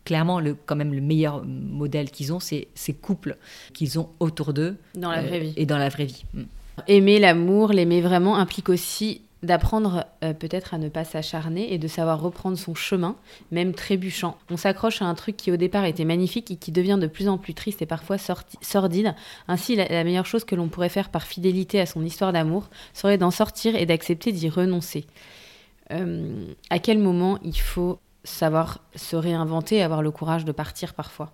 clairement, le, quand même, le meilleur modèle qu'ils ont, c'est ces couples qu'ils ont autour d'eux. Dans la vraie vie. Et dans la vraie vie. Mm. Aimer l'amour, l'aimer vraiment implique aussi d'apprendre euh, peut-être à ne pas s'acharner et de savoir reprendre son chemin, même trébuchant. On s'accroche à un truc qui au départ était magnifique et qui devient de plus en plus triste et parfois sordide. Ainsi, la meilleure chose que l'on pourrait faire par fidélité à son histoire d'amour serait d'en sortir et d'accepter d'y renoncer. Euh, à quel moment il faut savoir se réinventer, avoir le courage de partir parfois?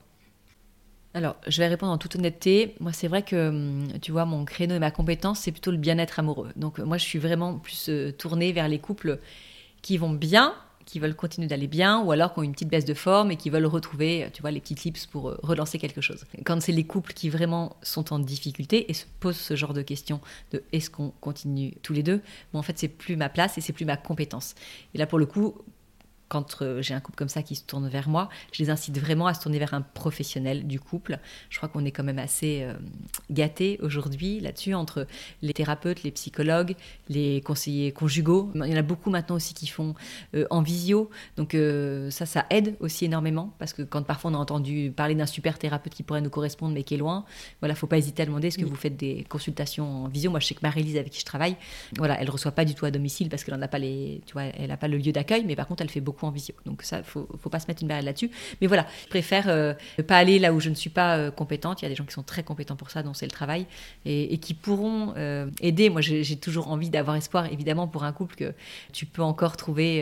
Alors, je vais répondre en toute honnêteté. Moi, c'est vrai que, hum, tu vois, mon créneau et ma compétence, c'est plutôt le bien-être amoureux. Donc, moi, je suis vraiment plus euh, tournée vers les couples qui vont bien, qui veulent continuer d'aller bien ou alors qui ont une petite baisse de forme et qui veulent retrouver, tu vois, les petits tips pour euh, relancer quelque chose. Quand c'est les couples qui vraiment sont en difficulté et se posent ce genre de questions de est-ce qu'on continue tous les deux, bon, en fait, c'est plus ma place et c'est plus ma compétence. Et là, pour le coup, quand euh, j'ai un couple comme ça qui se tourne vers moi, je les incite vraiment à se tourner vers un professionnel du couple. Je crois qu'on est quand même assez euh, gâtés aujourd'hui là-dessus, entre les thérapeutes, les psychologues, les conseillers conjugaux. Il y en a beaucoup maintenant aussi qui font euh, en visio. Donc ça, ça aide aussi énormément, parce que quand parfois on a entendu parler d'un super thérapeute qui pourrait nous correspondre, mais qui est loin, voilà, faut pas hésiter à demander est-ce que vous faites des consultations en visio Moi, je sais que Marie-Lise, avec qui je travaille, voilà, elle reçoit pas du tout à domicile parce qu'elle n'a pas les, tu vois, elle n'a pas le lieu d'accueil, mais par contre, elle fait beaucoup en visio. Donc ça, faut, faut pas se mettre une barrière là-dessus. Mais voilà, je préfère euh, ne pas aller là où je ne suis pas euh, compétente. Il y a des gens qui sont très compétents pour ça, dont c'est le travail, et, qui pourront euh, aider. Moi, j'ai toujours envie d'avoir espoir, évidemment, pour un couple que tu peux encore trouver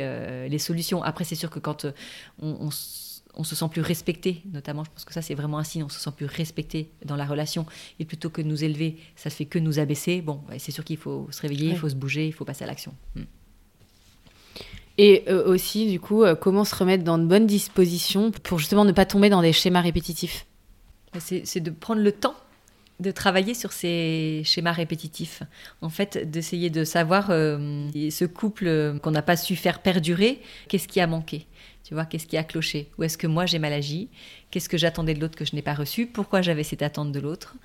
les solutions. Après, c'est sûr que quand on, on se sent plus respecté, notamment, je pense que ça c'est vraiment un signe, on se sent plus respecté dans la relation, et plutôt que de nous élever, ça fait que nous abaisser, bon, c'est sûr qu'il faut se réveiller, il faut se bouger, il faut passer à l'action. Hmm. Et euh, aussi, du coup, euh, comment se remettre dans de bonnes dispositions pour justement ne pas tomber dans des schémas répétitifs. C'est de prendre le temps de travailler sur ces schémas répétitifs. En fait, d'essayer de savoir euh, ce couple qu'on n'a pas su faire perdurer, qu'est-ce qui a manqué? Tu vois, qu'est-ce qui a cloché? Où est-ce que moi j'ai mal agi? Qu'est-ce que j'attendais de l'autre que je n'ai pas reçu? Pourquoi j'avais cette attente de l'autre?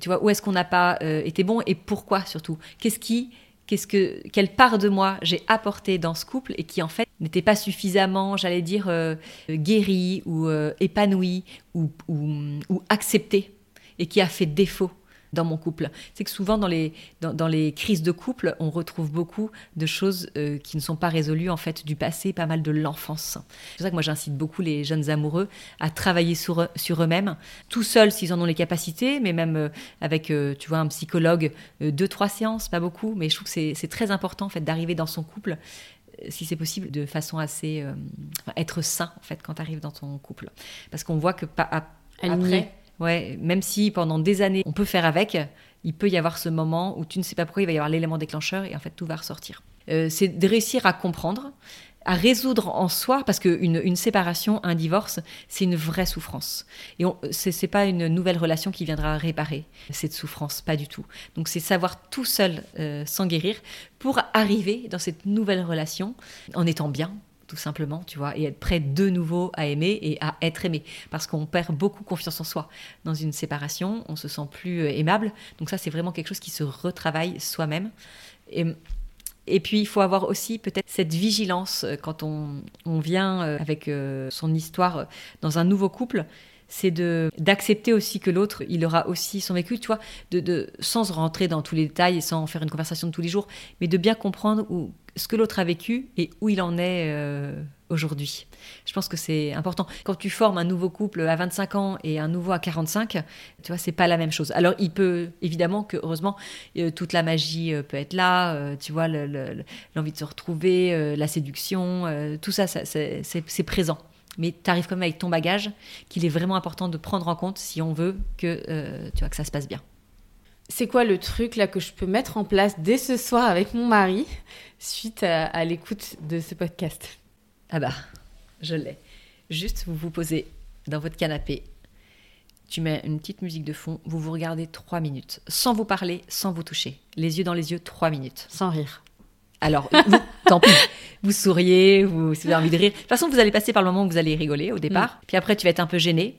Tu vois, où est-ce qu'on n'a pas été bon et pourquoi surtout? Qu'est-ce qui Quelle part de moi j'ai apporté dans ce couple et qui en fait n'était pas suffisamment, j'allais dire, euh, guérie ou euh, épanouie ou, ou, ou acceptée et qui a fait défaut dans mon couple. C'est que souvent dans les, dans, les crises de couple, on retrouve beaucoup de choses euh, qui ne sont pas résolues en fait du passé, pas mal de l'enfance. C'est pour ça que moi j'incite beaucoup les jeunes amoureux à travailler sur, sur eux-mêmes, tout seuls s'ils en ont les capacités, mais même euh, avec euh, tu vois un psychologue, deux trois séances, pas beaucoup, mais je trouve que c'est très important en fait d'arriver dans son couple si c'est possible, de façon assez être sain en fait quand tu arrives dans ton couple, parce qu'on voit que pas après Ouais, même si pendant des années on peut faire avec, il peut y avoir ce moment où tu ne sais pas pourquoi il va y avoir l'élément déclencheur et en fait tout va ressortir. Euh, c'est de réussir à comprendre, à résoudre en soi, parce qu'une une séparation, un divorce, c'est une vraie souffrance. Et ce n'est pas une nouvelle relation qui viendra réparer cette souffrance, pas du tout. Donc c'est savoir tout seul euh, s'en guérir pour arriver dans cette nouvelle relation en étant bien, tout simplement, tu vois, et être prêt de nouveau à aimer et à être aimé. Parce qu'on perd beaucoup confiance en soi. Dans une séparation, on se sent plus euh, aimable. Donc ça, c'est vraiment quelque chose qui se retravaille soi-même. Et, et puis, il faut avoir aussi peut-être cette vigilance euh, quand on, on vient euh, avec son histoire dans un nouveau couple c'est de d'accepter aussi que l'autre, il aura aussi son vécu, tu vois, de, de, sans rentrer dans tous les détails et sans faire une conversation de tous les jours, mais de bien comprendre où, ce que l'autre a vécu et où il en est euh, aujourd'hui. Je pense que c'est important. Quand tu formes un nouveau couple à 25 ans et un nouveau à 45, tu vois, c'est pas la même chose. Alors, il peut, évidemment que, heureusement, euh, toute la magie euh, peut être là, tu vois, l'envie de se retrouver, la séduction, tout ça, c'est présent mais tu arrives quand même avec ton bagage qu'il est vraiment important de prendre en compte si on veut que, tu vois, que ça se passe bien. C'est quoi le truc là que je peux mettre en place dès ce soir avec mon mari suite à, l'écoute de ce podcast? Ah bah, je l'ai. Juste, vous vous posez dans votre canapé, tu mets une petite musique de fond, vous vous regardez trois minutes, sans vous parler, sans vous toucher. Les yeux dans les yeux, trois minutes. Sans rire. Alors, tant pis vous souriez, vous, si vous avez envie de rire. De toute façon, vous allez passer par le moment où vous allez rigoler au départ. Mm. Puis après, tu vas être un peu gêné.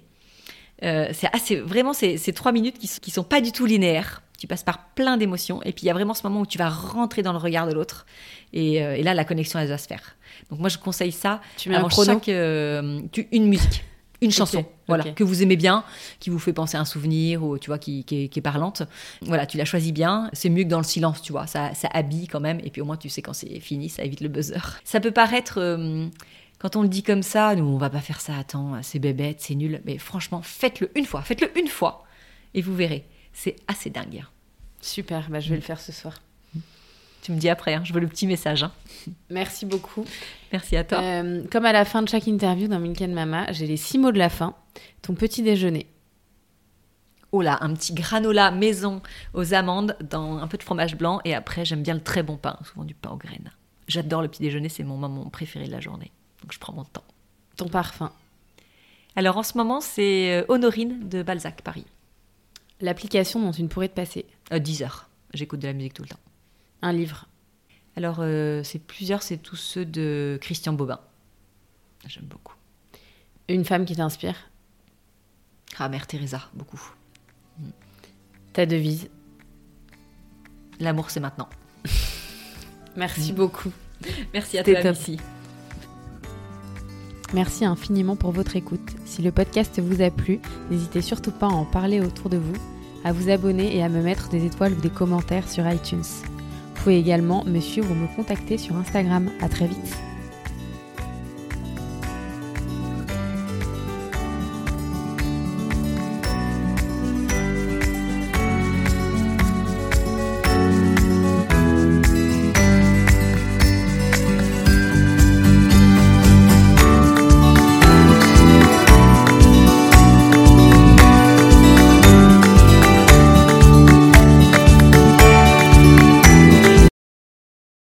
Euh, c'est assez, vraiment ces, trois minutes qui, qui sont pas du tout linéaires. Tu passes par plein d'émotions. Et puis, il y a vraiment ce moment où tu vas rentrer dans le regard de l'autre. Et, euh, là, la connexion, elle va se faire. Donc, moi, je conseille ça. Tu mets un chrono chaque, euh, tu, Une musique une (laughs) chanson, voilà, que vous aimez bien, qui vous fait penser à un souvenir ou tu vois qui, est, parlante. Voilà, tu la choisis bien. C'est mieux que dans le silence, tu vois. Ça, ça habille quand même. Et puis au moins tu sais quand c'est fini, ça évite le buzzer. Ça peut paraître quand on le dit comme ça, nous on va pas faire ça. Attends, c'est bébête, c'est nul. Mais franchement, faites-le une fois, faites-le une fois, et vous verrez, c'est assez dingue. Super, bah, je vais le faire ce soir. Tu me dis après, hein, je veux le petit message. Hein. Merci beaucoup. Merci à toi. Euh, comme à la fin de chaque interview dans Milk Mama, j'ai les six mots de la fin. Ton petit déjeuner. Oh là, un petit granola maison aux amandes dans un peu de fromage blanc et après j'aime bien le très bon pain, souvent du pain aux graines. J'adore le petit déjeuner, c'est mon moment préféré de la journée. Donc je prends mon temps. Ton parfum. Alors en ce moment, c'est euh, Honorine de Balzac Paris. L'application dont tu ne pourrais te passer. 10 euh, heures. J'écoute de la musique tout le temps. Un livre Alors, euh, c'est plusieurs, c'est tous ceux de Christian Bobin. J'aime beaucoup. Une femme qui t'inspire Ah, Mère Teresa, beaucoup. Ta devise L'amour, c'est maintenant. (laughs) Merci beaucoup. Merci à toi, Missy. Merci infiniment pour votre écoute. Si le podcast vous a plu, n'hésitez surtout pas à en parler autour de vous, à vous abonner et à me mettre des étoiles ou des commentaires sur iTunes. Vous pouvez également me suivre ou me contacter sur Instagram. À très vite.